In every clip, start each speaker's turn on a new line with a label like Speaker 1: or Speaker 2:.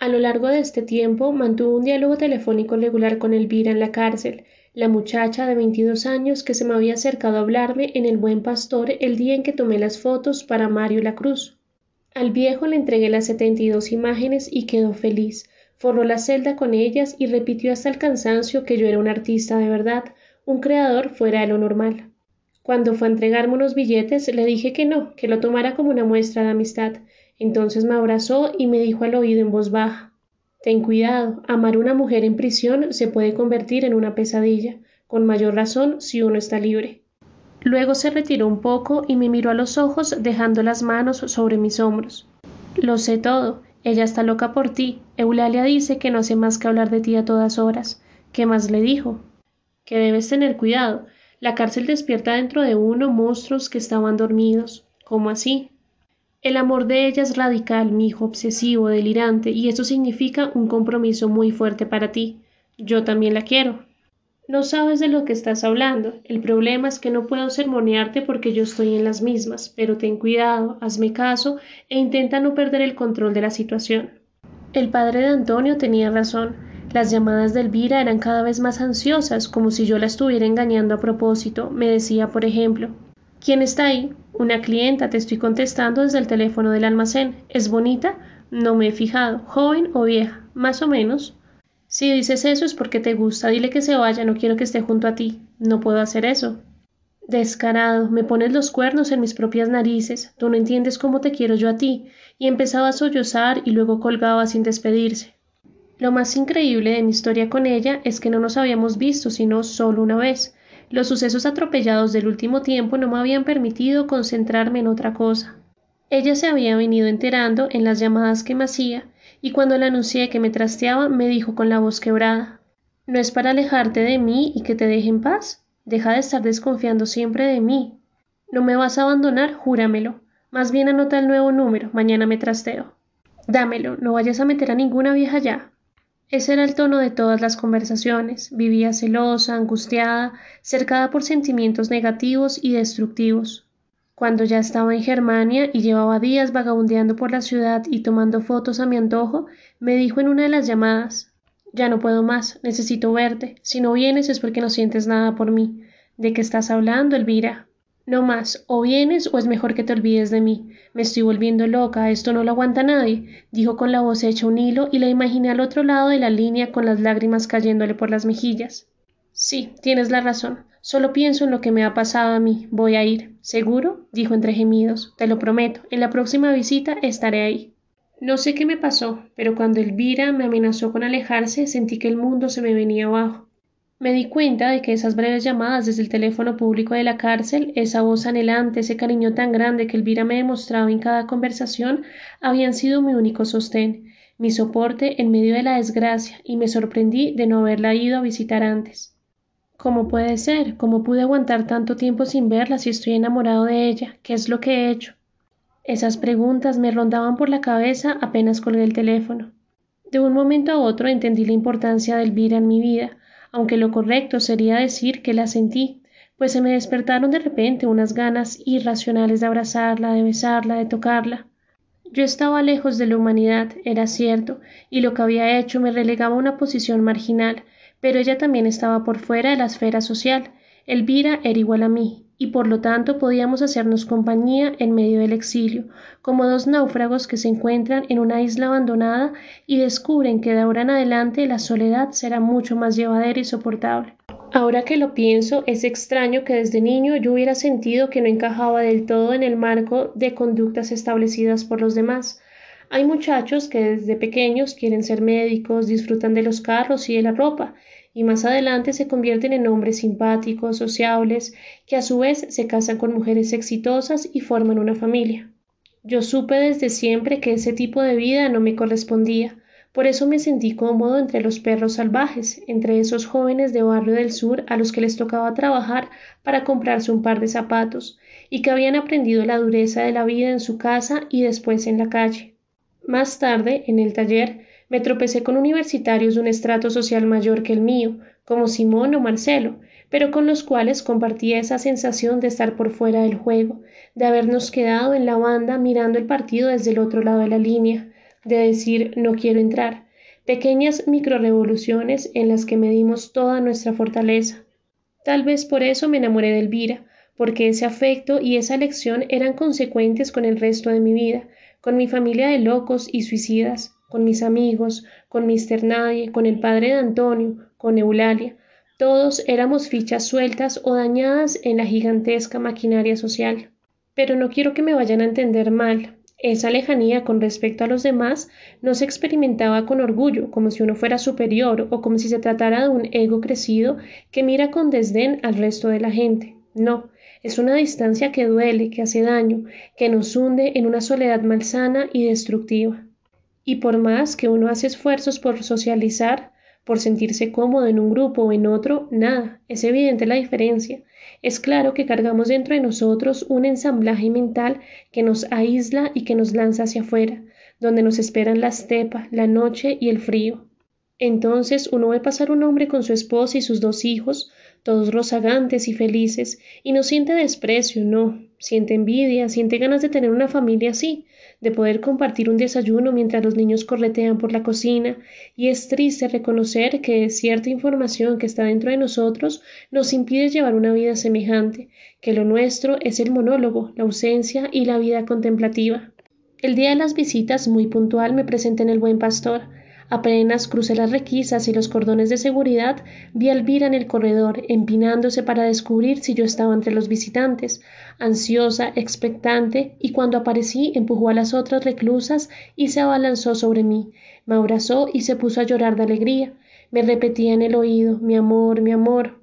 Speaker 1: A lo largo de este tiempo mantuvo un diálogo telefónico regular con Elvira en la cárcel, la muchacha de 22 años que se me había acercado a hablarme en el Buen Pastor el día en que tomé las fotos para Mario La Cruz. Al viejo le entregué las setenta y dos imágenes y quedó feliz. Forró la celda con ellas y repitió hasta el cansancio que yo era un artista de verdad, un creador fuera de lo normal. Cuando fue a entregarme unos billetes le dije que no, que lo tomara como una muestra de amistad. Entonces me abrazó y me dijo al oído en voz baja Ten cuidado, amar a una mujer en prisión se puede convertir en una pesadilla, con mayor razón si uno está libre. Luego se retiró un poco y me miró a los ojos dejando las manos sobre mis hombros. Lo sé todo. Ella está loca por ti. Eulalia dice que no hace más que hablar de ti a todas horas. ¿Qué más le dijo? Que debes tener cuidado. La cárcel despierta dentro de uno monstruos que estaban dormidos. ¿Cómo así? El amor de ella es radical, mi hijo, obsesivo, delirante, y eso significa un compromiso muy fuerte para ti. Yo también la quiero. No sabes de lo que estás hablando. El problema es que no puedo sermonearte porque yo estoy en las mismas, pero ten cuidado, hazme caso e intenta no perder el control de la situación. El padre de Antonio tenía razón. Las llamadas de Elvira eran cada vez más ansiosas, como si yo la estuviera engañando a propósito. Me decía, por ejemplo, ¿Quién está ahí? Una clienta, te estoy contestando desde el teléfono del almacén. ¿Es bonita? No me he fijado. ¿Joven o vieja? Más o menos. Si dices eso es porque te gusta, dile que se vaya, no quiero que esté junto a ti. No puedo hacer eso. Descarado, me pones los cuernos en mis propias narices, tú no entiendes cómo te quiero yo a ti, y empezaba a sollozar y luego colgaba sin despedirse. Lo más increíble de mi historia con ella es que no nos habíamos visto sino solo una vez. Los sucesos atropellados del último tiempo no me habían permitido concentrarme en otra cosa. Ella se había venido enterando en las llamadas que me hacía, y cuando le anuncié que me trasteaba, me dijo con la voz quebrada ¿No es para alejarte de mí y que te deje en paz? Deja de estar desconfiando siempre de mí. No me vas a abandonar, júramelo. Más bien anota el nuevo número, mañana me trasteo. Dámelo, no vayas a meter a ninguna vieja ya. Ese era el tono de todas las conversaciones. Vivía celosa, angustiada, cercada por sentimientos negativos y destructivos. Cuando ya estaba en Germania y llevaba días vagabundeando por la ciudad y tomando fotos a mi antojo, me dijo en una de las llamadas Ya no puedo más, necesito verte. Si no vienes es porque no sientes nada por mí. ¿De qué estás hablando, Elvira? No más, o vienes o es mejor que te olvides de mí. Me estoy volviendo loca, esto no lo aguanta nadie, dijo con la voz hecha un hilo y la imaginé al otro lado de la línea con las lágrimas cayéndole por las mejillas. Sí, tienes la razón. Solo pienso en lo que me ha pasado a mí. Voy a ir. ¿Seguro? dijo entre gemidos. Te lo prometo. En la próxima visita estaré ahí. No sé qué me pasó, pero cuando Elvira me amenazó con alejarse sentí que el mundo se me venía abajo. Me di cuenta de que esas breves llamadas desde el teléfono público de la cárcel, esa voz anhelante, ese cariño tan grande que Elvira me demostraba en cada conversación, habían sido mi único sostén, mi soporte en medio de la desgracia, y me sorprendí de no haberla ido a visitar antes. ¿Cómo puede ser? ¿Cómo pude aguantar tanto tiempo sin verla si estoy enamorado de ella? ¿Qué es lo que he hecho? Esas preguntas me rondaban por la cabeza apenas colgué el teléfono. De un momento a otro entendí la importancia de Elvira en mi vida, aunque lo correcto sería decir que la sentí, pues se me despertaron de repente unas ganas irracionales de abrazarla, de besarla, de tocarla. Yo estaba lejos de la humanidad, era cierto, y lo que había hecho me relegaba a una posición marginal, pero ella también estaba por fuera de la esfera social. Elvira era igual a mí, y por lo tanto podíamos hacernos compañía en medio del exilio, como dos náufragos que se encuentran en una isla abandonada y descubren que de ahora en adelante la soledad será mucho más llevadera y soportable. Ahora que lo pienso, es extraño que desde niño yo hubiera sentido que no encajaba del todo en el marco de conductas establecidas por los demás. Hay muchachos que desde pequeños quieren ser médicos, disfrutan de los carros y de la ropa, y más adelante se convierten en hombres simpáticos, sociables, que a su vez se casan con mujeres exitosas y forman una familia. Yo supe desde siempre que ese tipo de vida no me correspondía, por eso me sentí cómodo entre los perros salvajes, entre esos jóvenes de barrio del sur a los que les tocaba trabajar para comprarse un par de zapatos, y que habían aprendido la dureza de la vida en su casa y después en la calle. Más tarde, en el taller, me tropecé con universitarios de un estrato social mayor que el mío, como Simón o Marcelo, pero con los cuales compartía esa sensación de estar por fuera del juego, de habernos quedado en la banda mirando el partido desde el otro lado de la línea, de decir no quiero entrar, pequeñas microrevoluciones en las que medimos toda nuestra fortaleza. Tal vez por eso me enamoré de Elvira, porque ese afecto y esa elección eran consecuentes con el resto de mi vida, con mi familia de locos y suicidas, con mis amigos, con Mr. Nadie, con el padre de Antonio, con Eulalia. Todos éramos fichas sueltas o dañadas en la gigantesca maquinaria social. Pero no quiero que me vayan a entender mal. Esa lejanía con respecto a los demás no se experimentaba con orgullo, como si uno fuera superior o como si se tratara de un ego crecido que mira con desdén al resto de la gente. No, es una distancia que duele, que hace daño, que nos hunde en una soledad malsana y destructiva. Y por más que uno hace esfuerzos por socializar, por sentirse cómodo en un grupo o en otro, nada, es evidente la diferencia. Es claro que cargamos dentro de nosotros un ensamblaje mental que nos aísla y que nos lanza hacia afuera, donde nos esperan la estepa, la noche y el frío. Entonces uno ve pasar un hombre con su esposa y sus dos hijos, todos rozagantes y felices, y no siente desprecio, no, siente envidia, siente ganas de tener una familia así, de poder compartir un desayuno mientras los niños corretean por la cocina, y es triste reconocer que cierta información que está dentro de nosotros nos impide llevar una vida semejante, que lo nuestro es el monólogo, la ausencia y la vida contemplativa. El día de las visitas, muy puntual, me presenté en el Buen Pastor, Apenas crucé las requisas y los cordones de seguridad, vi a Elvira en el corredor, empinándose para descubrir si yo estaba entre los visitantes, ansiosa, expectante, y cuando aparecí empujó a las otras reclusas y se abalanzó sobre mí, me abrazó y se puso a llorar de alegría. Me repetía en el oído mi amor, mi amor.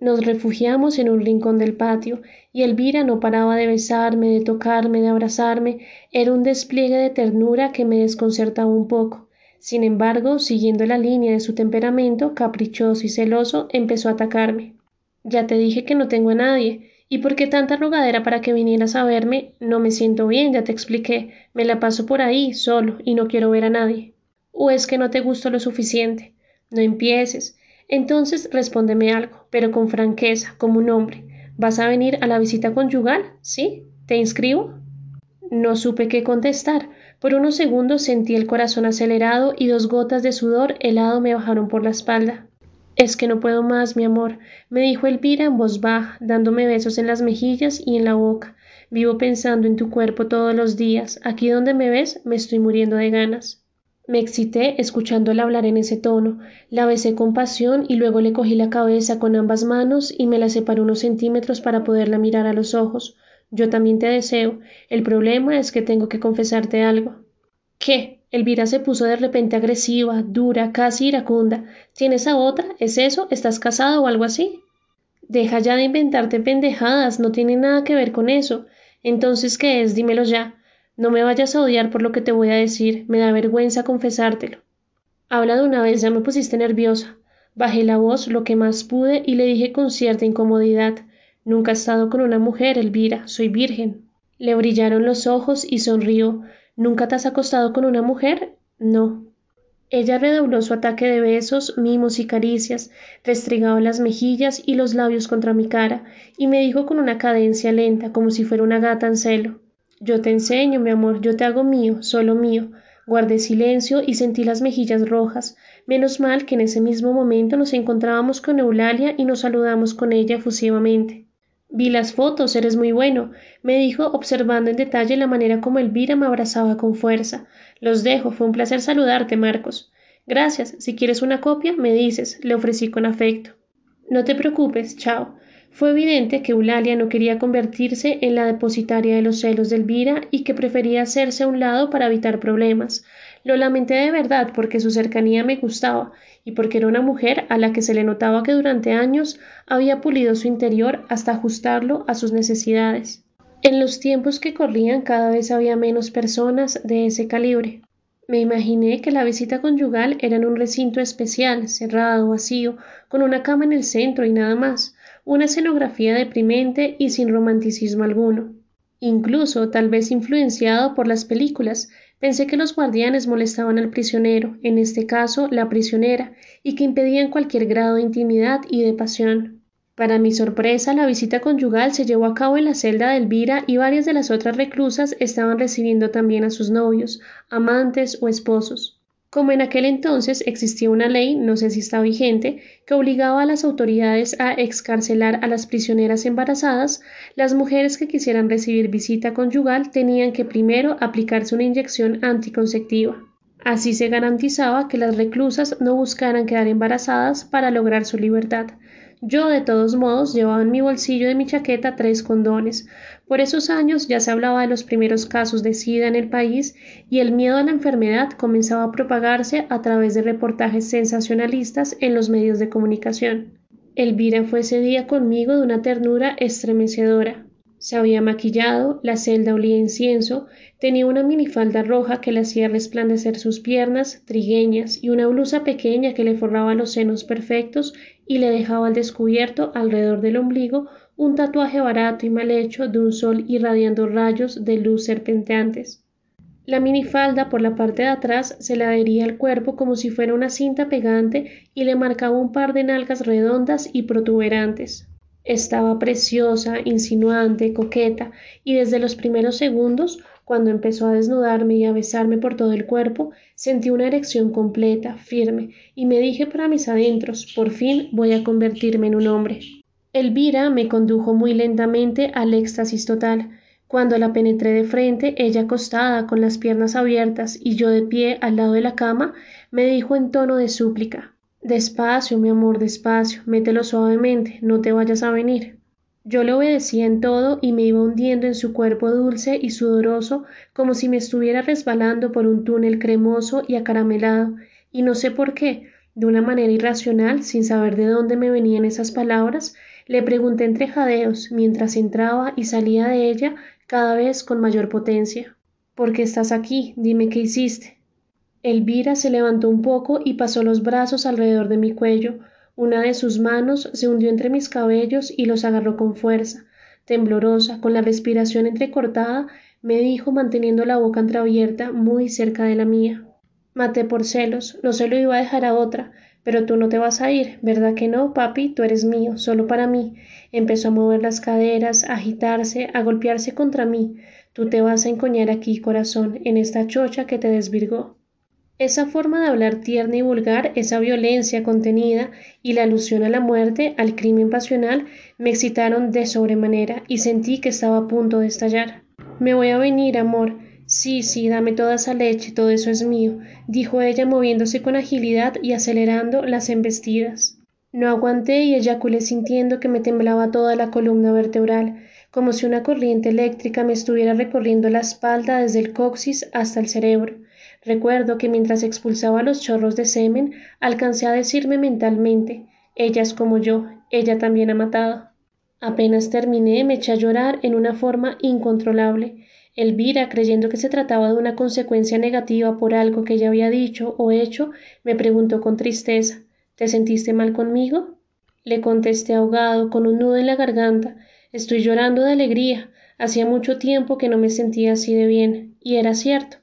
Speaker 1: Nos refugiamos en un rincón del patio, y Elvira no paraba de besarme, de tocarme, de abrazarme. Era un despliegue de ternura que me desconcertaba un poco. Sin embargo, siguiendo la línea de su temperamento, caprichoso y celoso, empezó a atacarme. Ya te dije que no tengo a nadie. ¿Y por qué tanta rogadera para que vinieras a verme? No me siento bien, ya te expliqué. Me la paso por ahí, solo, y no quiero ver a nadie. ¿O es que no te gusto lo suficiente? No empieces. Entonces respóndeme algo, pero con franqueza, como un hombre. ¿Vas a venir a la visita conyugal? ¿Sí? ¿Te inscribo? No supe qué contestar. Por unos segundos sentí el corazón acelerado y dos gotas de sudor helado me bajaron por la espalda. Es que no puedo más, mi amor, me dijo Elvira en voz baja, dándome besos en las mejillas y en la boca. Vivo pensando en tu cuerpo todos los días. Aquí donde me ves me estoy muriendo de ganas. Me excité escuchándola hablar en ese tono. La besé con pasión y luego le cogí la cabeza con ambas manos y me la separé unos centímetros para poderla mirar a los ojos. Yo también te deseo. El problema es que tengo que confesarte algo. ¿Qué? Elvira se puso de repente agresiva, dura, casi iracunda. ¿Tienes a otra? ¿Es eso? ¿Estás casado o algo así? Deja ya de inventarte pendejadas, no tiene nada que ver con eso. Entonces, ¿qué es? Dímelo ya. No me vayas a odiar por lo que te voy a decir, me da vergüenza confesártelo. Habla de una vez, ya me pusiste nerviosa. Bajé la voz lo que más pude y le dije con cierta incomodidad Nunca he estado con una mujer, Elvira, soy virgen. Le brillaron los ojos y sonrió. ¿Nunca te has acostado con una mujer? No. Ella redobló su ataque de besos, mimos y caricias, restregaba las mejillas y los labios contra mi cara, y me dijo con una cadencia lenta, como si fuera una gata en celo. Yo te enseño, mi amor, yo te hago mío, solo mío. Guardé silencio y sentí las mejillas rojas. Menos mal que en ese mismo momento nos encontrábamos con Eulalia y nos saludamos con ella efusivamente. Vi las fotos, eres muy bueno, me dijo observando en detalle la manera como Elvira me abrazaba con fuerza. Los dejo, fue un placer saludarte, Marcos. Gracias, si quieres una copia, me dices, le ofrecí con afecto. No te preocupes, chao. Fue evidente que Eulalia no quería convertirse en la depositaria de los celos de Elvira y que prefería hacerse a un lado para evitar problemas. Lo lamenté de verdad porque su cercanía me gustaba y porque era una mujer a la que se le notaba que durante años había pulido su interior hasta ajustarlo a sus necesidades. En los tiempos que corrían cada vez había menos personas de ese calibre. Me imaginé que la visita conyugal era en un recinto especial, cerrado, vacío, con una cama en el centro y nada más, una escenografía deprimente y sin romanticismo alguno. Incluso, tal vez influenciado por las películas, Pensé que los guardianes molestaban al prisionero, en este caso la prisionera, y que impedían cualquier grado de intimidad y de pasión. Para mi sorpresa, la visita conyugal se llevó a cabo en la celda de Elvira y varias de las otras reclusas estaban recibiendo también a sus novios, amantes o esposos. Como en aquel entonces existía una ley, no sé si está vigente, que obligaba a las autoridades a excarcelar a las prisioneras embarazadas, las mujeres que quisieran recibir visita conyugal tenían que primero aplicarse una inyección anticonceptiva. Así se garantizaba que las reclusas no buscaran quedar embarazadas para lograr su libertad. Yo, de todos modos, llevaba en mi bolsillo de mi chaqueta tres condones. Por esos años ya se hablaba de los primeros casos de SIDA en el país y el miedo a la enfermedad comenzaba a propagarse a través de reportajes sensacionalistas en los medios de comunicación. Elvira fue ese día conmigo de una ternura estremecedora. Se había maquillado, la celda olía incienso, tenía una minifalda roja que le hacía resplandecer sus piernas trigueñas y una blusa pequeña que le forraba los senos perfectos y le dejaba al descubierto alrededor del ombligo un tatuaje barato y mal hecho de un sol irradiando rayos de luz serpenteantes. La minifalda por la parte de atrás se le adhería al cuerpo como si fuera una cinta pegante y le marcaba un par de nalgas redondas y protuberantes. Estaba preciosa, insinuante, coqueta, y desde los primeros segundos, cuando empezó a desnudarme y a besarme por todo el cuerpo, sentí una erección completa, firme, y me dije para mis adentros, por fin voy a convertirme en un hombre. Elvira me condujo muy lentamente al éxtasis total. Cuando la penetré de frente, ella acostada, con las piernas abiertas y yo de pie al lado de la cama, me dijo en tono de súplica Despacio, mi amor, despacio, mételo suavemente, no te vayas a venir. Yo le obedecía en todo y me iba hundiendo en su cuerpo dulce y sudoroso como si me estuviera resbalando por un túnel cremoso y acaramelado, y no sé por qué, de una manera irracional, sin saber de dónde me venían esas palabras, le pregunté entre jadeos mientras entraba y salía de ella cada vez con mayor potencia. ¿Por qué estás aquí? Dime qué hiciste. Elvira se levantó un poco y pasó los brazos alrededor de mi cuello. Una de sus manos se hundió entre mis cabellos y los agarró con fuerza. Temblorosa, con la respiración entrecortada, me dijo manteniendo la boca entreabierta muy cerca de la mía. Maté por celos, no se lo iba a dejar a otra, pero tú no te vas a ir, ¿verdad que no, papi? Tú eres mío, solo para mí. Empezó a mover las caderas, a agitarse, a golpearse contra mí. Tú te vas a encoñar aquí, corazón, en esta chocha que te desvirgó. Esa forma de hablar tierna y vulgar, esa violencia contenida y la alusión a la muerte, al crimen pasional, me excitaron de sobremanera y sentí que estaba a punto de estallar. Me voy a venir, amor. Sí, sí, dame toda esa leche, todo eso es mío, dijo ella moviéndose con agilidad y acelerando las embestidas. No aguanté y eyaculé sintiendo que me temblaba toda la columna vertebral, como si una corriente eléctrica me estuviera recorriendo la espalda desde el coxis hasta el cerebro. Recuerdo que mientras expulsaba los chorros de semen, alcancé a decirme mentalmente ella es como yo, ella también ha matado. Apenas terminé, me eché a llorar en una forma incontrolable. Elvira, creyendo que se trataba de una consecuencia negativa por algo que ella había dicho o hecho, me preguntó con tristeza ¿Te sentiste mal conmigo? Le contesté ahogado, con un nudo en la garganta. Estoy llorando de alegría. Hacía mucho tiempo que no me sentía así de bien. Y era cierto.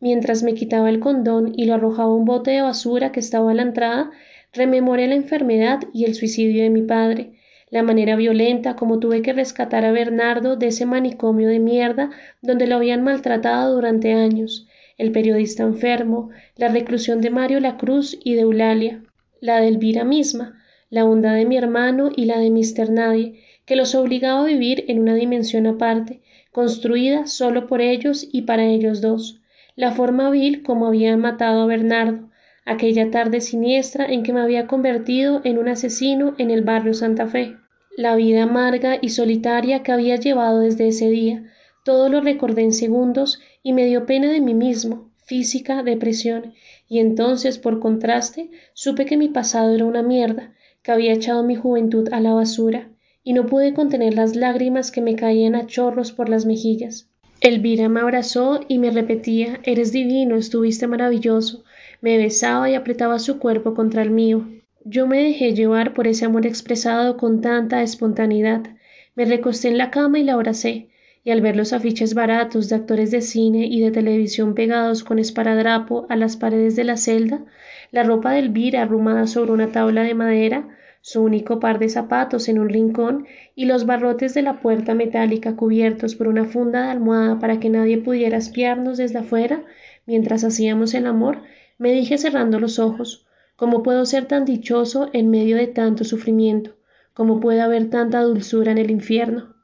Speaker 1: Mientras me quitaba el condón y lo arrojaba a un bote de basura que estaba a la entrada, rememoré la enfermedad y el suicidio de mi padre, la manera violenta como tuve que rescatar a Bernardo de ese manicomio de mierda donde lo habían maltratado durante años, el periodista enfermo, la reclusión de Mario La Cruz y de Eulalia, la de Elvira misma, la onda de mi hermano y la de Mister Nadie, que los obligaba a vivir en una dimensión aparte, construida solo por ellos y para ellos dos la forma vil como habían matado a Bernardo, aquella tarde siniestra en que me había convertido en un asesino en el barrio Santa Fe, la vida amarga y solitaria que había llevado desde ese día, todo lo recordé en segundos y me dio pena de mí mismo, física, depresión, y entonces, por contraste, supe que mi pasado era una mierda, que había echado mi juventud a la basura, y no pude contener las lágrimas que me caían a chorros por las mejillas. Elvira me abrazó y me repetía Eres divino, estuviste maravilloso. Me besaba y apretaba su cuerpo contra el mío. Yo me dejé llevar por ese amor expresado con tanta espontaneidad. Me recosté en la cama y la abracé, y al ver los afiches baratos de actores de cine y de televisión pegados con esparadrapo a las paredes de la celda, la ropa de Elvira arrumada sobre una tabla de madera, su único par de zapatos en un rincón y los barrotes de la puerta metálica cubiertos por una funda de almohada para que nadie pudiera espiarnos desde afuera mientras hacíamos el amor, me dije cerrando los ojos, ¿cómo puedo ser tan dichoso en medio de tanto sufrimiento? ¿Cómo puede haber tanta dulzura en el infierno?